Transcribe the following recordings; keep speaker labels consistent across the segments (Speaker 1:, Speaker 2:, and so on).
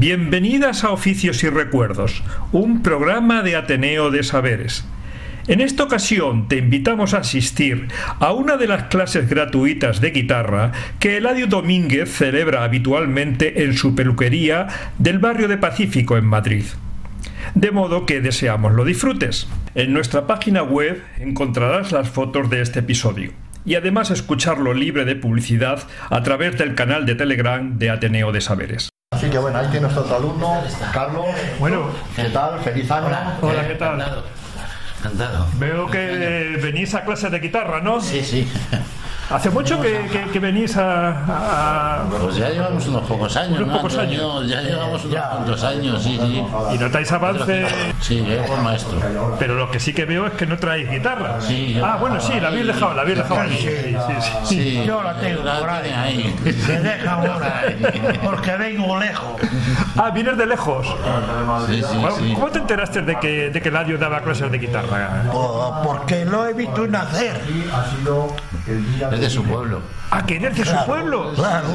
Speaker 1: Bienvenidas a Oficios y Recuerdos, un programa de Ateneo de Saberes. En esta ocasión te invitamos a asistir a una de las clases gratuitas de guitarra que Eladio Domínguez celebra habitualmente en su peluquería del barrio de Pacífico en Madrid. De modo que deseamos lo disfrutes. En nuestra página web encontrarás las fotos de este episodio y además escucharlo libre de publicidad a través del canal de Telegram de Ateneo de Saberes.
Speaker 2: Así que bueno, ahí tienes otro alumno, Carlos.
Speaker 1: Bueno.
Speaker 2: ¿qué tal? Feliz año.
Speaker 1: Hola, ¿qué tal?
Speaker 3: Encantado. Encantado.
Speaker 1: Veo que venís a clase de guitarra, ¿no?
Speaker 3: Sí, sí.
Speaker 1: ¿Hace mucho que, que- que venís a, a-
Speaker 3: Pues ya llevamos unos pocos años,
Speaker 1: Unos
Speaker 3: ¿no?
Speaker 1: pocos años.
Speaker 3: Ya llevamos unos cuantos años, sí, sí.
Speaker 1: y notáis avance?
Speaker 3: Sí, yo por maestro.
Speaker 1: Pero lo que sí que veo es que no traéis guitarra.
Speaker 3: Sí, yo-
Speaker 1: ah, bueno, sí, la habéis dejado, la habéis dejado. Sí, sí, sí.
Speaker 3: Sí,
Speaker 4: Yo la tengo
Speaker 3: la
Speaker 4: por ahí.
Speaker 3: ahí.
Speaker 4: Se deja ahora, porque vengo lejos.
Speaker 1: Ah, vienes de lejos.
Speaker 3: Sí, sí,
Speaker 1: Bueno,
Speaker 3: sí.
Speaker 1: ¿Cómo te enteraste de que, de que Ladio daba clases de guitarra?
Speaker 4: Oh, Porque lo he visto nacer.
Speaker 3: Es de su pueblo.
Speaker 1: Ah, que eres de su pueblo.
Speaker 4: Claro.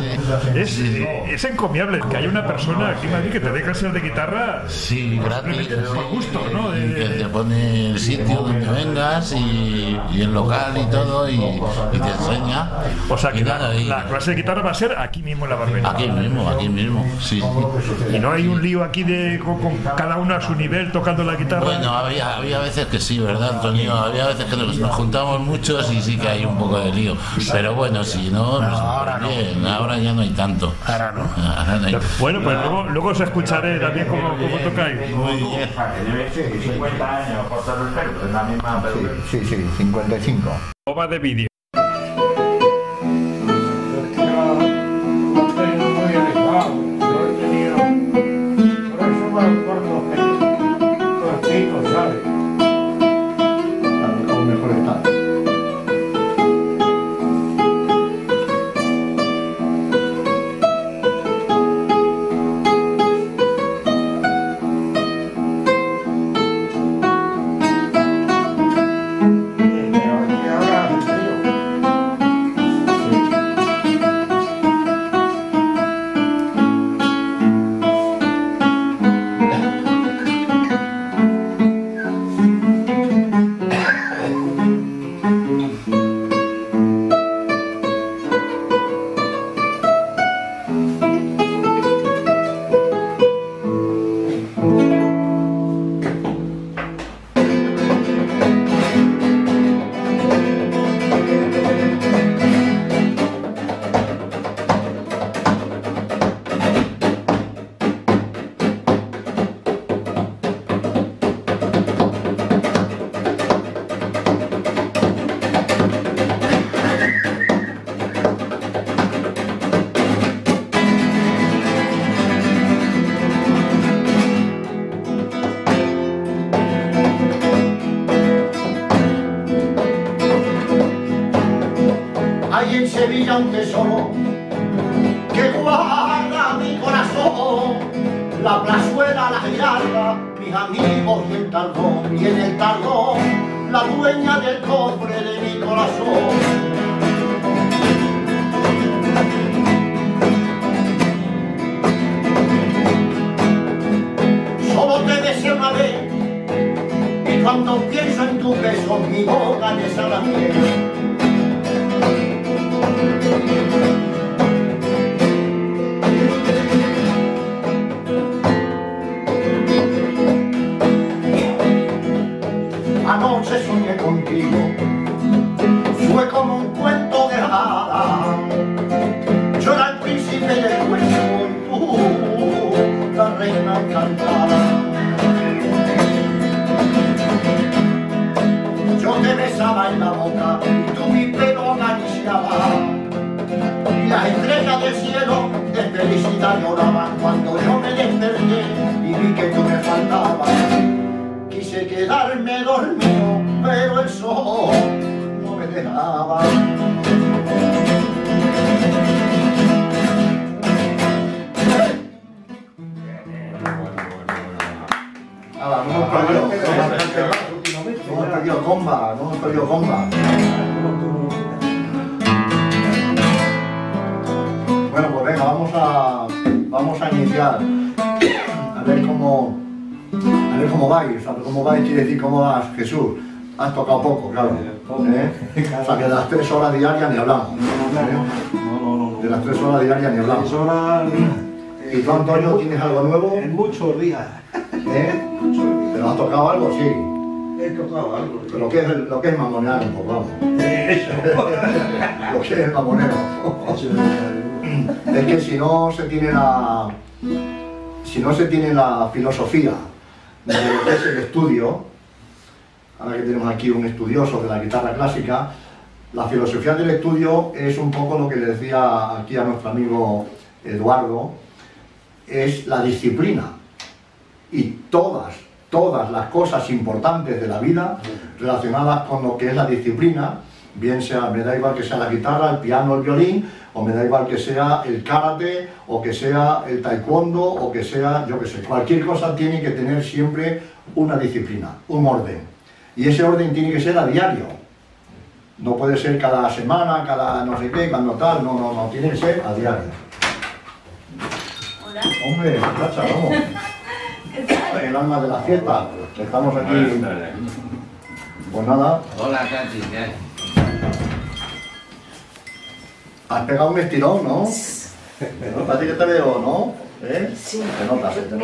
Speaker 1: Es, es encomiable que haya una persona aquí en Madrid que te dé clases de guitarra.
Speaker 3: Sí, gratis.
Speaker 1: Por gusto, ¿no? De-
Speaker 3: que te pone el sitio donde vengas y, y el local y todo y, y te enseña.
Speaker 1: O sea que la,
Speaker 3: nada, y-
Speaker 1: la clase de guitarra va a ser aquí mismo en la barbera.
Speaker 3: Aquí mismo, aquí mismo. Sí, sí.
Speaker 1: Y no hay un lío aquí de con, con cada uno a su nivel tocando la guitarra.
Speaker 3: Bueno, había, había veces que sí, ¿verdad, Antonio? Había veces que nos, nos juntamos muchos y sí que hay un poco de lío. Pero bueno, no, pues,
Speaker 4: ahora no.
Speaker 3: bien, ahora ya no hay tanto.
Speaker 4: Ahora no.
Speaker 3: Ahora no hay-
Speaker 1: Bueno, pues luego, luego os escucharé también cómo, cómo tocáis.
Speaker 3: Muy bien.
Speaker 5: Que 50 años cortando el pelo, es la misma.
Speaker 2: Sí, sí, 55.
Speaker 1: Toma de vídeo.
Speaker 6: En Sevilla vida lloraban cuando yo me desperté y vi que tú me faltabas. Quise quedarme dormido, pero el sol no me dejaba. Nada, no hemos perdido, no hemos perdido comba, no hemos perdido comba. A ver cómo, a ver cómo vais, a ver cómo vais, quiere decir cómo vas, Jesús. Has tocado poco, claro. ¿eh? O sea, que de las tres horas diarias ni hablamos. ¿eh? De las tres horas diarias ni hablamos. ¿Y tú, Antonio, tienes algo nuevo?
Speaker 4: En muchos días.
Speaker 6: ¿Eh? ¿Pero has tocado algo? Sí.
Speaker 4: He tocado algo.
Speaker 6: Pero lo que es, lo que es mamonear un poco, vamos. Lo que es mamonero. Es que si no se tiene la. Si no se tiene la filosofía de estudio, ahora que tenemos aquí un estudioso de la guitarra clásica, la filosofía del estudio es un poco lo que decía aquí a nuestro amigo Eduardo, es la disciplina. Y todas, todas las cosas importantes de la vida relacionadas con lo que es la disciplina, bien sea, me da igual que sea la guitarra, el piano, el violín, o me da igual que sea el karate, o que sea el taekwondo, o que sea, yo qué sé, cualquier cosa tiene que tener siempre una disciplina, un orden. Y ese orden tiene que ser a diario. No puede ser cada semana, cada no sé qué, cuando tal, no, no, no, tiene que ser a diario.
Speaker 7: Hola.
Speaker 6: Hombre, muchacha, vamos. El alma de la fiesta. Estamos aquí. Pues nada,
Speaker 3: Hola, Katy.
Speaker 6: Has pegado un estirón, ¿no? ¿No? Parece que te veo, ¿no? ¿Eh?
Speaker 7: Sí,
Speaker 6: Te notas, te.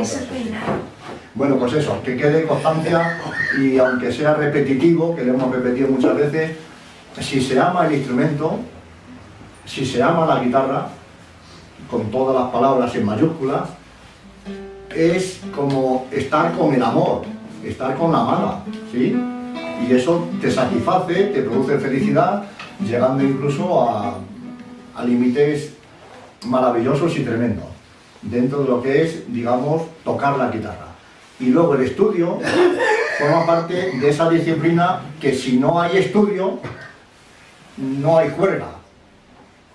Speaker 6: Bueno, pues eso, que quede constancia y aunque sea repetitivo, que lo hemos repetido muchas veces, si se ama el instrumento, si se ama la guitarra, con todas las palabras en mayúsculas, es como estar con el amor, estar con la amada, ¿sí? Y eso te satisface, te produce felicidad, llegando incluso a, a límites maravillosos y tremendos, dentro de lo que es, digamos, tocar la guitarra. Y luego el estudio forma parte de esa disciplina que si no hay estudio, no hay juerga.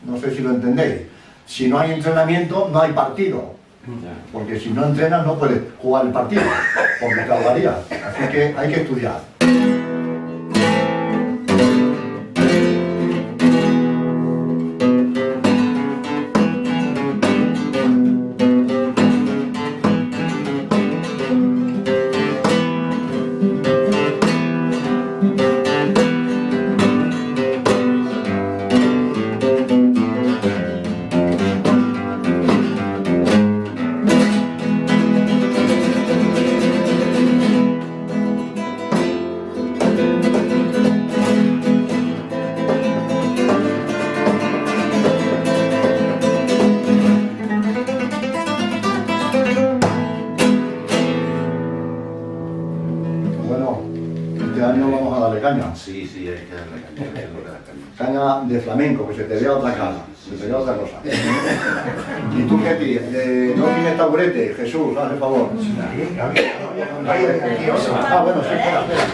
Speaker 6: No sé si lo entendéis. Si no hay entrenamiento, no hay partido. Porque si no entrenas no puedes jugar el partido, porque te ahogarías. Así que hay que estudiar. Favor. Ah, bueno, sí, espera, espera.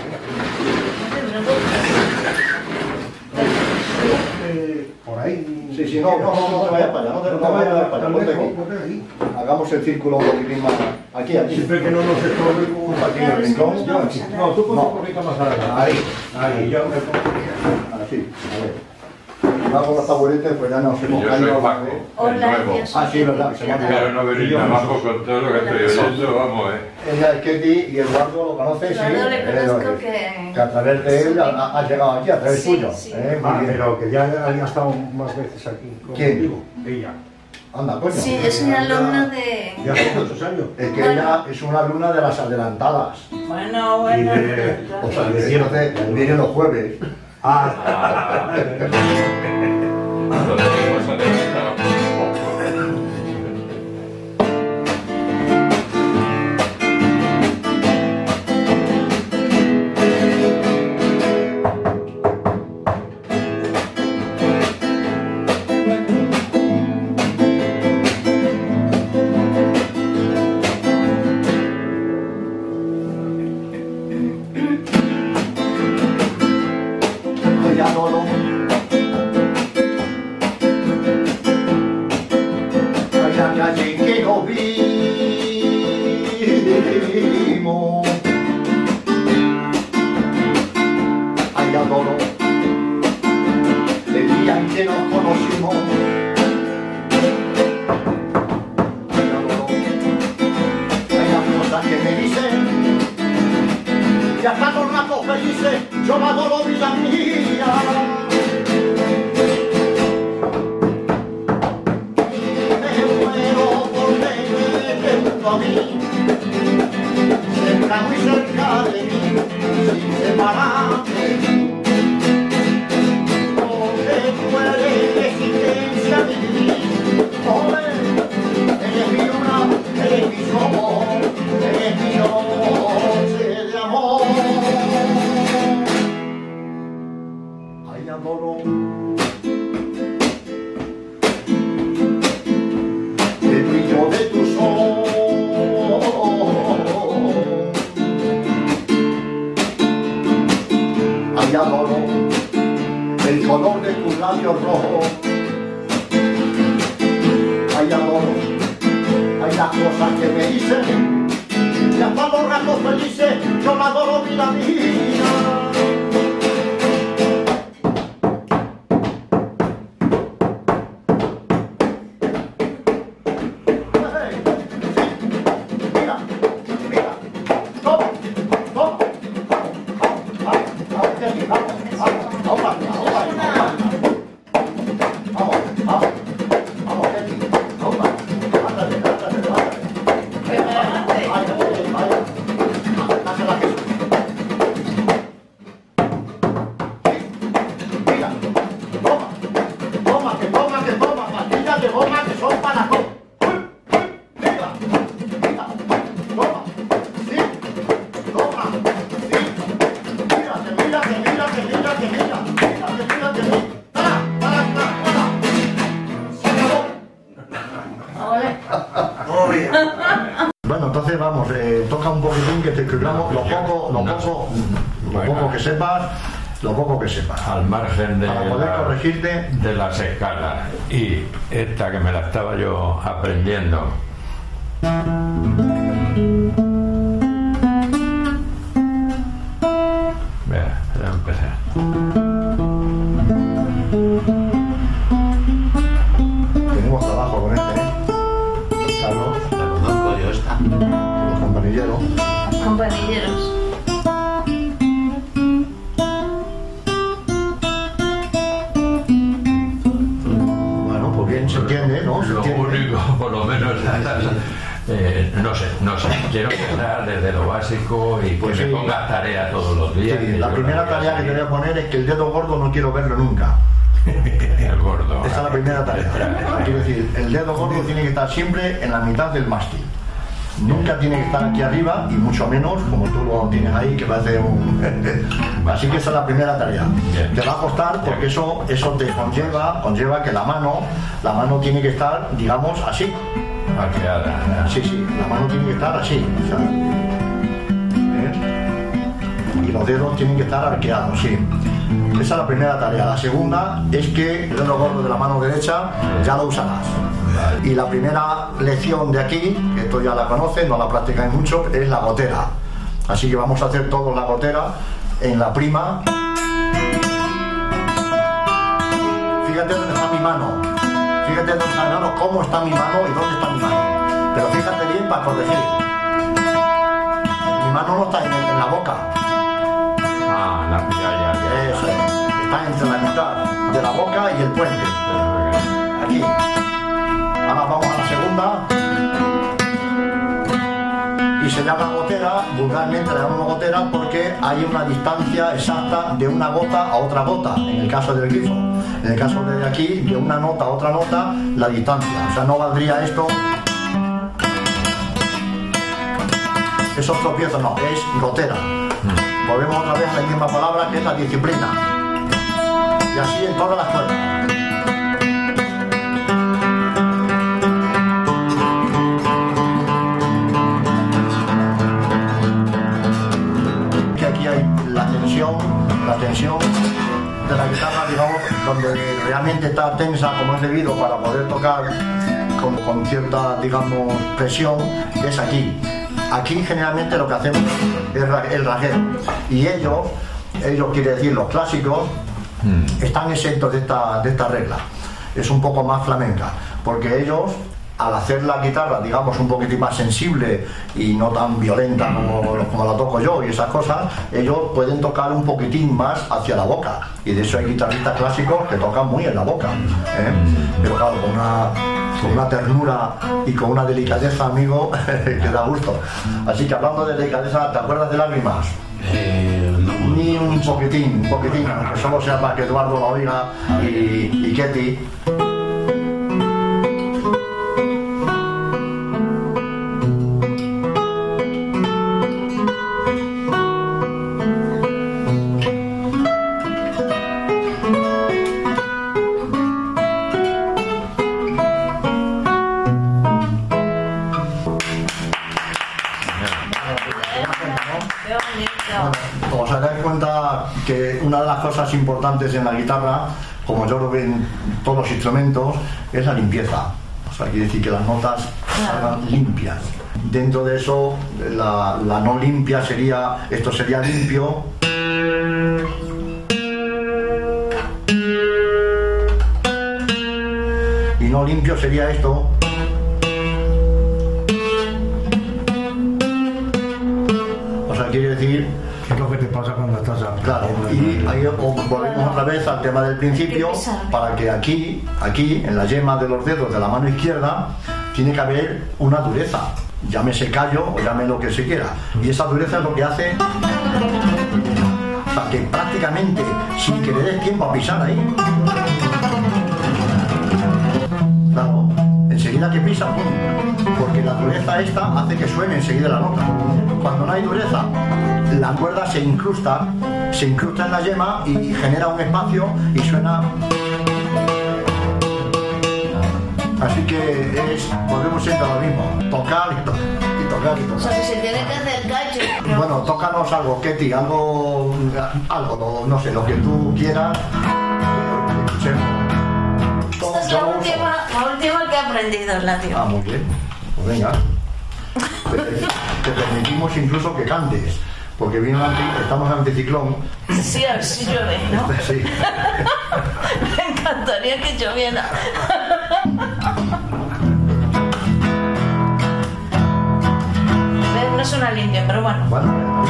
Speaker 4: Por ahí.
Speaker 6: Sí, sí, no, no, no, no te vayas para allá, no te, no te vayas para allá, ponte aquí. Hagamos el círculo un poquitín más. Aquí, aquí.
Speaker 4: Siempre que no nos estorbe un
Speaker 6: Aquí en el rincón.
Speaker 4: No, tú un poquito más adelante.
Speaker 6: Ahí.
Speaker 4: Ahí, yo me pongo.
Speaker 6: Hago los taburetes, pues ya nos hemos
Speaker 5: Yo
Speaker 6: caído.
Speaker 5: Paco, el
Speaker 7: Hola,
Speaker 5: nuevo.
Speaker 6: Ah, sí, verdad, se me ha
Speaker 7: Patricia.
Speaker 5: Pero no venir abajo con todo lo que estoy oyendo, vamos, eh.
Speaker 6: Ella es Ketty y Eduardo lo conoces, sí.
Speaker 7: Eduardo le
Speaker 6: Eh,
Speaker 7: conozco
Speaker 6: lo-
Speaker 7: que-
Speaker 6: que a través de él ha- has llegado aquí, a través
Speaker 7: Sí,
Speaker 6: tuyo.
Speaker 7: sí.
Speaker 6: Eh,
Speaker 4: Ah, pero que ya había estado más veces aquí.
Speaker 6: ¿Quién?
Speaker 4: contigo. Ella.
Speaker 6: Anda, coño.
Speaker 7: Sí, es una alumna de...
Speaker 4: Ya hace muchos años.
Speaker 6: Es que ella es una alumna de las adelantadas.
Speaker 7: Bueno,
Speaker 4: Y
Speaker 7: bueno.
Speaker 4: de-
Speaker 6: O sea, viene, viene los jueves.
Speaker 4: Ah,
Speaker 6: y hasta los ratos felices yo me adoro vida mía. A mí, cerca muy cerca de mí, sin separarme. Porque tú eres mi vivir, joven, eres mi luna, eres mi sol, eres mi noche de amor. Ay, adoro.
Speaker 5: Escalas. Y esta que me la estaba yo aprendiendo. Vea, ya empecé.
Speaker 6: Tenemos trabajo con este, ¿eh? Carlos,
Speaker 3: La conozco yo esta.
Speaker 6: los compañeros.
Speaker 7: Compañeros.
Speaker 5: Eh, no sé, no sé. Quiero empezar desde lo básico y que
Speaker 6: Pues
Speaker 5: me
Speaker 6: sí.
Speaker 5: pongas tarea todos los días.
Speaker 6: Sí,
Speaker 5: que
Speaker 6: la primera
Speaker 5: a
Speaker 6: tarea que te voy a poner es que el dedo gordo no quiero verlo nunca.
Speaker 5: El gordo.
Speaker 6: Esa es la primera tarea. Quiero decir, el dedo gordo tiene que estar siempre en la mitad del mástil. Nunca tiene que estar aquí arriba y mucho menos como tú lo tienes ahí, que parece un... Así que esa es la primera tarea. Te va a costar porque eso, eso te conlleva, conlleva que la mano, la mano tiene que estar, digamos, así.
Speaker 5: Arqueada.
Speaker 6: Sí, sí, la mano tiene que estar así. o sea, ¿eh? Y los dedos tienen que estar arqueados, sí. Esa es la primera tarea. La segunda es que el dedo gordo de la mano derecha ya lo usarás. Y la primera lección de aquí, que esto ya la conocen, no la practicáis mucho, es la gotera. Así que vamos a hacer todos la gotera en la prima. Fíjate dónde está mi mano. Fíjate está mi mano, cómo está mi mano y dónde está mi mano. Pero fíjate bien para corregir. Mi mano no está en, en la boca.
Speaker 5: Ah, la ya, ya, ya.
Speaker 6: Eso es. Está entre la mitad de la boca y el puente. Aquí. Ahora vamos a la segunda. Y se llama gotera, vulgarmente le llamamos gotera porque hay una distancia exacta de una gota a otra gota, en el caso del grifo. En el caso de aquí, de una nota a otra nota, la distancia. O sea, no valdría esto. Esos tropiezos no, es gotera. Volvemos otra vez a la misma palabra que es la disciplina. Y así en todas las cuerdas. Que aquí hay la tensión, la tensión de la guitarra, digamos, donde realmente está tensa como es debido para poder tocar con, con cierta, digamos, presión, es aquí. Aquí generalmente lo que hacemos es el rasgueo. Y ellos, ellos quiere decir los clásicos, están exentos de esta, de esta regla. Es un poco más flamenca, porque ellos, al hacer la guitarra, digamos, un poquitín más sensible y no tan violenta como, como la toco yo y esas cosas, ellos pueden tocar un poquitín más hacia la boca. Y de eso hay guitarristas clásicos que tocan muy en la boca. ¿eh? Pero claro, con una, con una ternura y con una delicadeza, amigo, que da gusto. Así que hablando de delicadeza, ¿te acuerdas de lágrimas?
Speaker 3: Eh, no,
Speaker 6: Ni un poquitín, un poquitín, aunque solo sea para que Eduardo la oiga y, y Ketty. Cosas importantes en la guitarra, como yo lo veo en todos los instrumentos, es la limpieza. O sea, quiere decir que las notas salgan limpias. Dentro de eso, la, la no limpia sería, esto sería limpio. Y no limpio sería esto. O sea, quiere decir
Speaker 8: ¿Qué es lo que te pasa cuando estás
Speaker 6: Claro, y ahí volvemos otra vez al tema del principio, para que aquí, aquí, en la yema de los dedos de la mano izquierda, tiene que haber una dureza. Llámese callo o llame lo que se quiera. Y esa dureza es lo que hace o sea, que prácticamente sin que le des tiempo a pisar ahí. Claro, enseguida que pisa, ¡pum! porque la dureza esta hace que suene enseguida la nota. Cuando no hay dureza, la cuerda se incrusta, se incrusta en la yema y genera un espacio y suena. Así que es, volvemos siempre a lo mismo, tocar y, to- y tocar y
Speaker 7: O
Speaker 6: tocar.
Speaker 7: sea, que se tiene que hacer.
Speaker 6: Bueno, tócanos algo, Ketty, algo, algo, no, no sé, lo que tú quieras.
Speaker 7: Esta es la última, la última que he aprendido, la tío.
Speaker 6: Ah, muy bien. Pues venga. Te, te permitimos incluso que cantes, porque viene un anti- estamos en anticiclón.
Speaker 7: Sí, a ver si llueve, ¿no?
Speaker 6: Sí.
Speaker 7: Me encantaría que lloviera. No suena limpio, pero bueno.
Speaker 6: Bueno,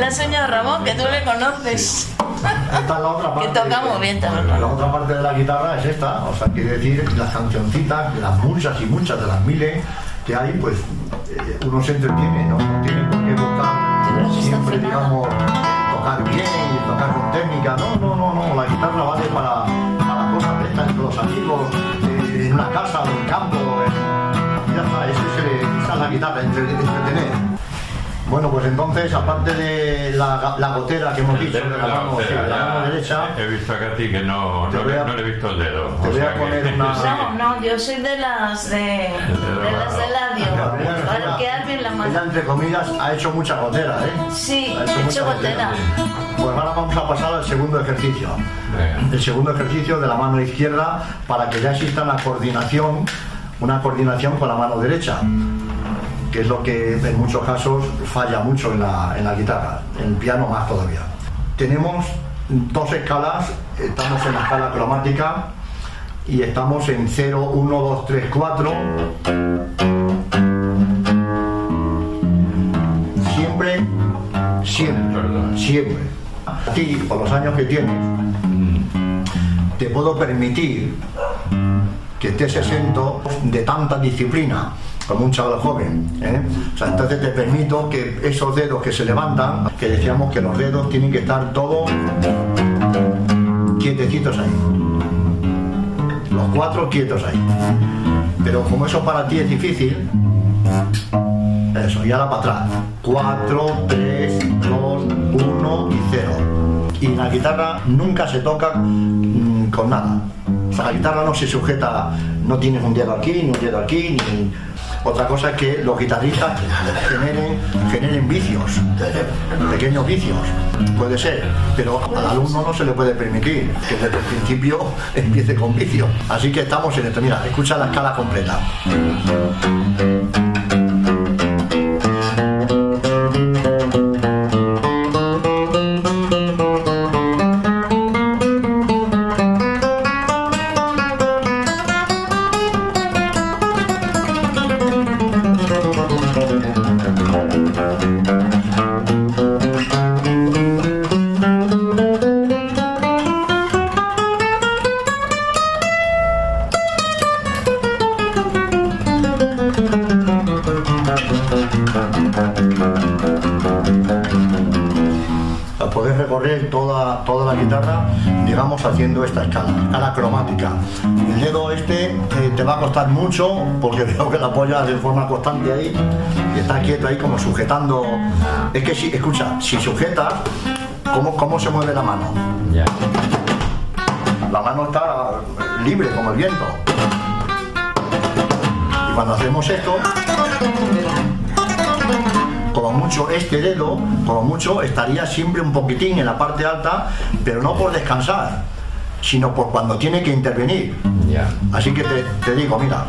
Speaker 7: La enseñó Ramón, que tú le conoces.
Speaker 6: Esta es la otra
Speaker 7: Que
Speaker 6: parte.
Speaker 7: toca muy bien también.
Speaker 6: La otra parte de la guitarra es esta, o sea, quiere decir las cancioncitas, las muchas y muchas de las miles que hay, pues eh, uno se entretiene, ¿no? No tiene por qué buscar
Speaker 7: que
Speaker 6: siempre, digamos, tocar bien y tocar con técnica. No, no, no, no, la guitarra vale para, para cosas de estas los amigos, eh, en una casa en el campo. y ya está, esa es la guitarra, entre- entretener. Bueno, pues entonces, aparte de la, la gotera que hemos dicho, de la
Speaker 5: la
Speaker 6: mano, sí,
Speaker 5: gotera,
Speaker 6: de la mano derecha,
Speaker 5: He visto a Katy que no, no,
Speaker 6: a-
Speaker 5: no le he visto el dedo.
Speaker 6: te voy a
Speaker 5: sea que-
Speaker 6: poner una-
Speaker 5: sí.
Speaker 7: No, no, yo soy de las de, de las de labio. Para quedar bien la
Speaker 6: Ella,
Speaker 7: mano.
Speaker 6: entre comillas, ha hecho mucha gotera, ¿eh?
Speaker 7: Sí,
Speaker 6: Ha
Speaker 7: he hecho
Speaker 6: mucha
Speaker 7: gotera.
Speaker 6: Pues ahora vamos a pasar al segundo ejercicio.
Speaker 5: Venga.
Speaker 6: El segundo ejercicio de la mano izquierda para que ya exista una coordinación, una coordinación con la mano derecha, que es lo que en muchos casos falla mucho en la, en la guitarra, en el piano más todavía. Tenemos dos escalas, estamos en la escala cromática y estamos en 0, 1, 2, 3, 4. Siempre, siempre, siempre. A ti, por los años que tienes, te puedo permitir que estés exento de tanta disciplina como un chaval joven. ¿eh? O sea, entonces te permito que esos dedos que se levantan, que decíamos que los dedos tienen que estar todos quietecitos ahí. Los cuatro quietos ahí. Pero como eso para ti es difícil, eso, y ahora para atrás. 4, 3, 2, 1 y 0. Y la guitarra nunca se toca mm, con nada. O sea, la guitarra no se sujeta, no tienes un dedo aquí, ni un dedo aquí, ni... Otra cosa es que los guitarristas generen, generen vicios, pequeños vicios, puede ser, pero al alumno no se le puede permitir que desde el principio empiece con vicios. Así que estamos en esto. Mira, escucha la escala completa. Toda, toda la guitarra, digamos, haciendo esta escala, escala cromática. El dedo este eh, te va a costar mucho porque veo que la apoyas de forma constante ahí y está quieto ahí como sujetando. Es que si, escucha, si sujetas, ¿cómo, cómo se mueve la mano? La mano está libre como el viento. Y cuando hacemos esto, como mucho este dedo, como mucho estaría siempre un poquitín en la parte alta, pero no por descansar, sino por cuando tiene que intervenir. Así que te, te digo, mira.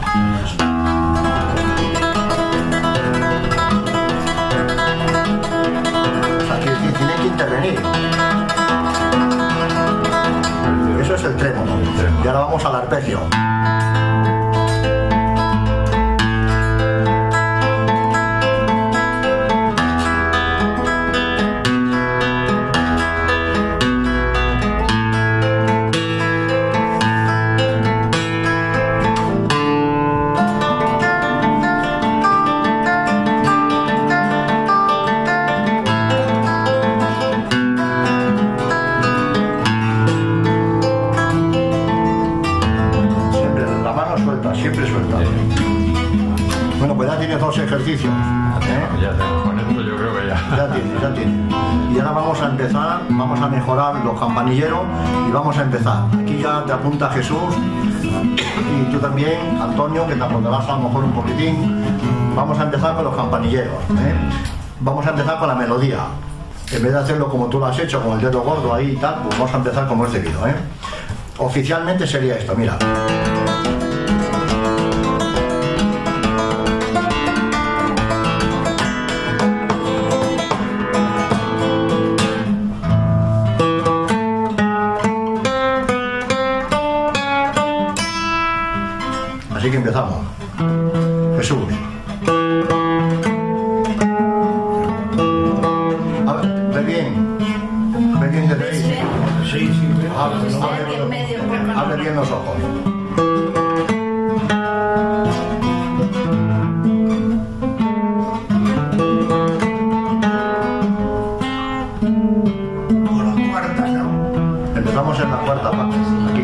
Speaker 6: O sea, tiene que intervenir. Eso es el trémolo. Y ahora vamos al arpegio. Los campanilleros y vamos a empezar. Aquí ya te apunta Jesús y tú también, Antonio, que te apuntarás a lo mejor un poquitín. Vamos a empezar con los campanilleros. ¿eh? Vamos a empezar con la melodía. En vez de hacerlo como tú lo has hecho, con el dedo gordo ahí y tal, pues vamos a empezar como es debido. ¿eh? Oficialmente sería esto, mira. Abre, bien los ojos. Empezamos en la cuarta parte. Aquí.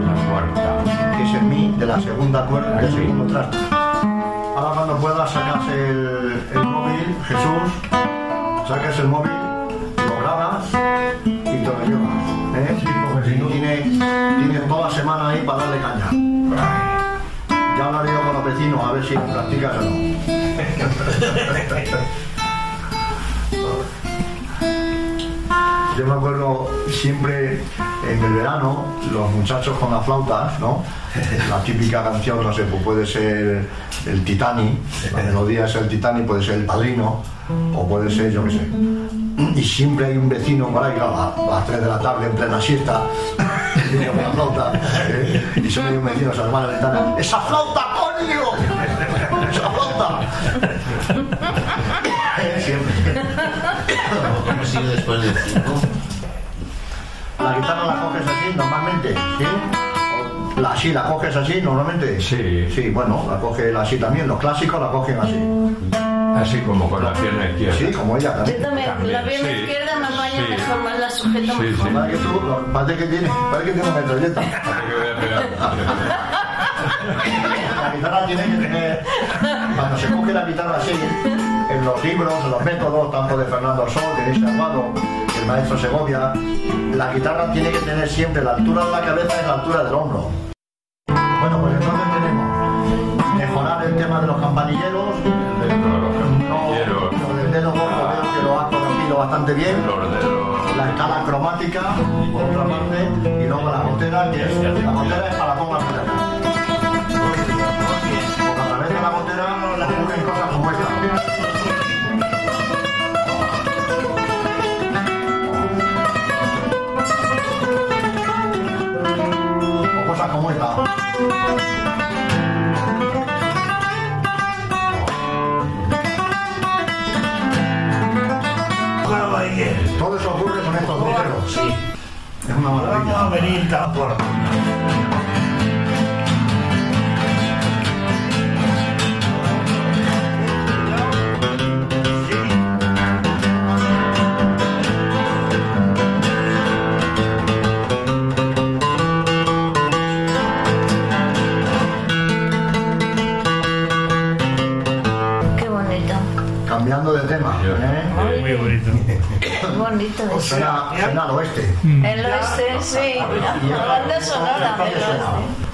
Speaker 5: La cuarta.
Speaker 6: que es el mi de la segunda cuerda del segundo traste. Ahora cuando puedas sacas el, el móvil, Jesús, sacas el móvil, llevas. ¿eh? Tienes toda la semana ahí para darle caña. Ya hablaré yo con los vecinos a ver si lo practicas o no. Yo me acuerdo siempre en el verano, los muchachos con las flautas, ¿no? La típica canción, no sé, pues puede ser el Titanic, la melodía es el Titanic, puede ser el Padrino, o puede ser, yo qué sé. Y siempre hay un vecino por ahí, a las 3 de la tarde, en plena siesta, y con la flauta, ¿eh? y siempre hay un vecino, se arma la ventana, ¡Esa flauta, coño! ¡Esa flauta! Siempre.
Speaker 3: ¿Cómo sigue después de cinco?
Speaker 6: La guitarra la coges así normalmente, ¿sí? La, sí, la coges así normalmente.
Speaker 5: Sí.
Speaker 6: Sí, bueno, la coge él así también. Los clásicos la cogen así.
Speaker 5: Así como con la pierna izquierda.
Speaker 6: Sí, como ella
Speaker 7: Yo
Speaker 6: también.
Speaker 7: la pierna
Speaker 5: sí.
Speaker 7: izquierda me vaya
Speaker 5: Sí.
Speaker 7: mejor, más la sujeto
Speaker 5: Sí,
Speaker 7: mejor.
Speaker 5: sí.
Speaker 6: Parece que tú, parece que tiene, parece que tiene una metralleta.
Speaker 5: Que voy a pegar.
Speaker 6: La guitarra tiene que tener, cuando se coge la guitarra así, en los libros, en los métodos, tanto de Fernando Sol, de Luis Armado, que el maestro Segovia, la guitarra tiene que tener siempre la altura de la cabeza y la altura del hombro. Bueno, pues entonces tenemos mejorar el tema de los campanilleros, bastante bien, la escala cromática, por otra parte, y luego la gotera, que es, la gotera es para todas las guitarras. Porque a través de la gotera ocurren cosas como esta. O cosas como esta. Todo eso ocurre con estos griseros. Sí. Es una maravilla.
Speaker 4: Vamos a venir por
Speaker 7: bonito eso.
Speaker 6: Suena, suena al oeste.
Speaker 7: El oeste, sí. La banda sonora del oeste.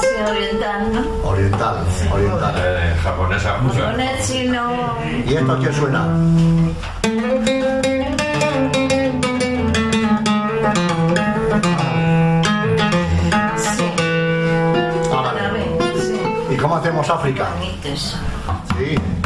Speaker 7: Sí, oriental, ¿no?
Speaker 6: Oriental, oriental.
Speaker 5: Eh, japonesa
Speaker 7: el chino.
Speaker 6: ¿Y esto qué suena? África? Sí.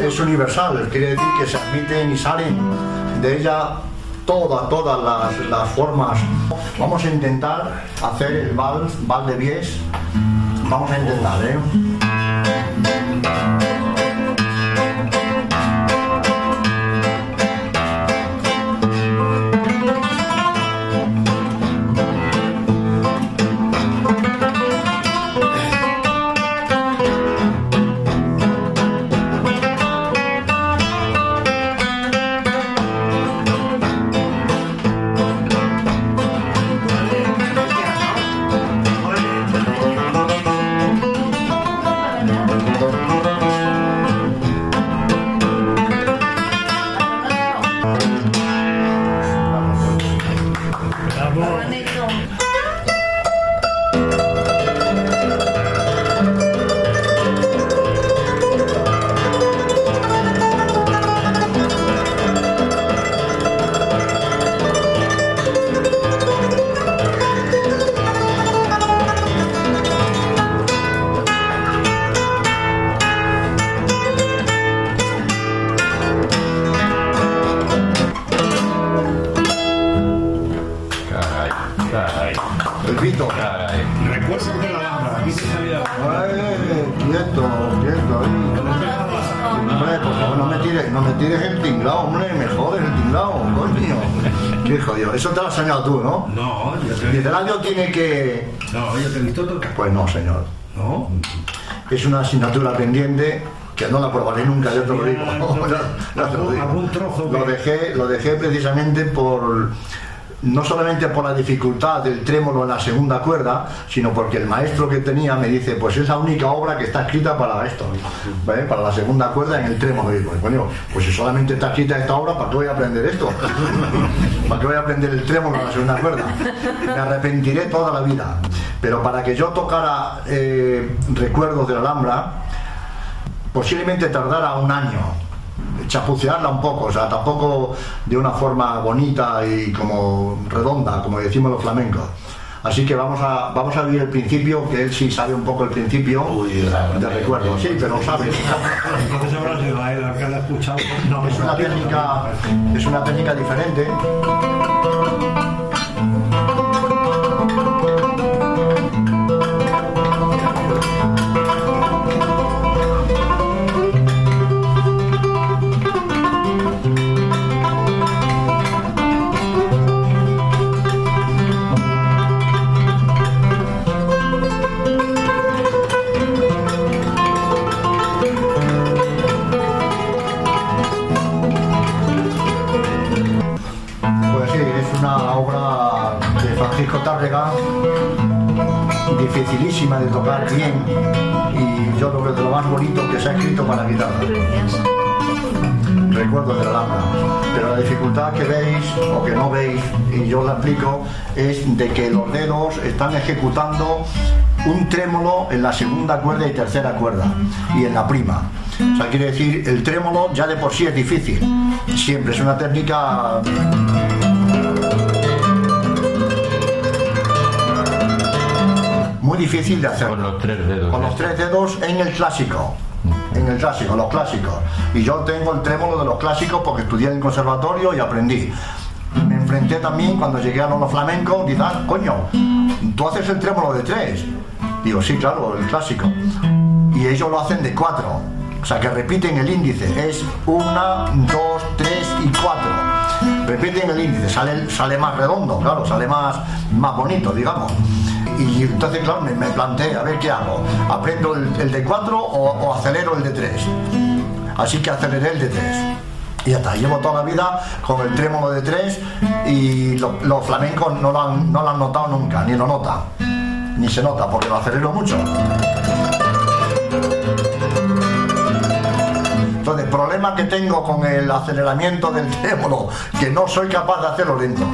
Speaker 6: Es, universal, quiere decir que se admiten y salen de ella todas, todas las, las formas. Vamos a intentar hacer el vals, vals de Bies. Vamos a intentar, ¿eh? Pues no, señor.
Speaker 8: No.
Speaker 6: Es una asignatura pendiente que no la probaré nunca, yo te lo digo. No, no te lo digo. Dejé, lo dejé precisamente por no solamente por la dificultad del trémolo en la segunda cuerda, sino porque el maestro que tenía me dice, pues es la única obra que está escrita para esto, para la segunda cuerda en el trémolo. Y digo, coño, pues si solamente está escrita esta obra, ¿para qué voy a aprender esto? ¿Para qué voy a aprender el trémolo en la segunda cuerda? Me arrepentiré toda la vida. Pero para que yo tocara eh, recuerdos de la Alhambra, posiblemente tardara un año chapucearla un poco, o sea, tampoco de una forma bonita y como redonda, como decimos los flamencos. Así que vamos a, vamos a vivir el principio, que él sí sabe un poco el principio de recuerdo, sí, pero sabe.
Speaker 8: Entonces habrá sido a él al que ha escuchado.
Speaker 6: No, es una técnica, es una técnica diferente. Para guitarra.
Speaker 7: Gracias.
Speaker 6: Recuerdo de la Alhambra. Pero la dificultad que veis o que no veis, y yo la explico, es de que los dedos están ejecutando un trémolo en la segunda cuerda y tercera cuerda y en la prima. O sea, quiere decir, el trémolo ya de por sí es difícil. Siempre es una técnica muy difícil de hacer.
Speaker 5: Con los tres dedos.
Speaker 6: Con los tres dedos en el clásico. En el clásico, los clásicos. Y yo tengo el trémolo de los clásicos porque estudié en el conservatorio y aprendí. Me enfrenté también cuando llegué a los flamencos, dices, "Ah, coño, tú haces el trémolo de tres. Digo, sí, claro, el clásico. Y ellos lo hacen de cuatro. O sea que repiten el índice. Es una, dos, tres y cuatro. Repiten el índice, sale, sale más redondo, claro, sale más, más bonito, digamos. Y entonces, claro, me, me planteé, a ver qué hago. ¿Aprendo el, el de 4 o, acelero el de 3? Así que aceleré el de 3. Y ya está, llevo toda la vida con el trémolo de 3 y lo- los flamencos no lo, han, no lo han notado nunca, ni lo notan. Ni se nota, porque lo acelero mucho. Entonces, problema que tengo con el aceleramiento del trémolo, que no soy capaz de hacerlo lento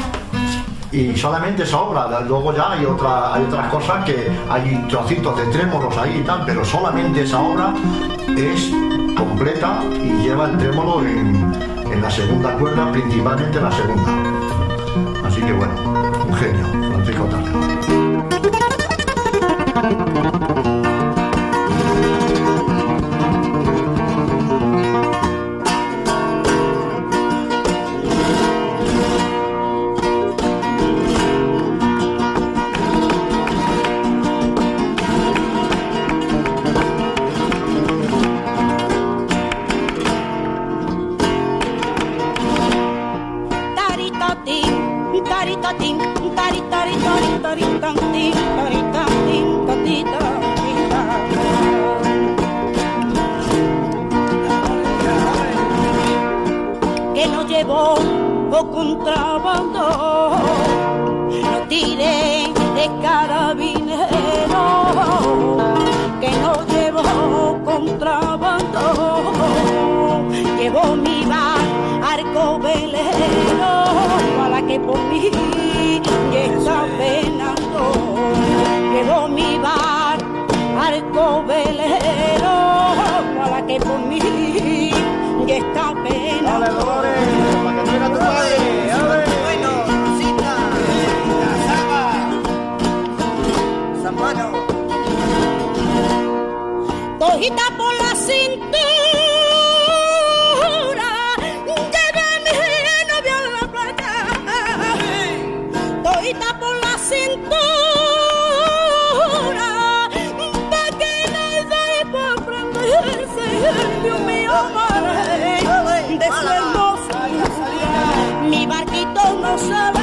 Speaker 6: y solamente esa obra. Luego ya hay, otra, hay otras cosas que hay trocitos de trémolos ahí y tal, pero solamente esa obra es completa y lleva el trémolo en, la segunda cuerda, principalmente en la segunda. Así que bueno, un genio, Francisco Tapia.
Speaker 9: Que no llevó o contrabando, no tire por mí ya está penando. Llevó mi bar arco velero para que por mí ya está penando.
Speaker 10: Bueno, Rosita, la Saba, San Mano.
Speaker 9: Cogita por la cintura me Mi barquito no sabe.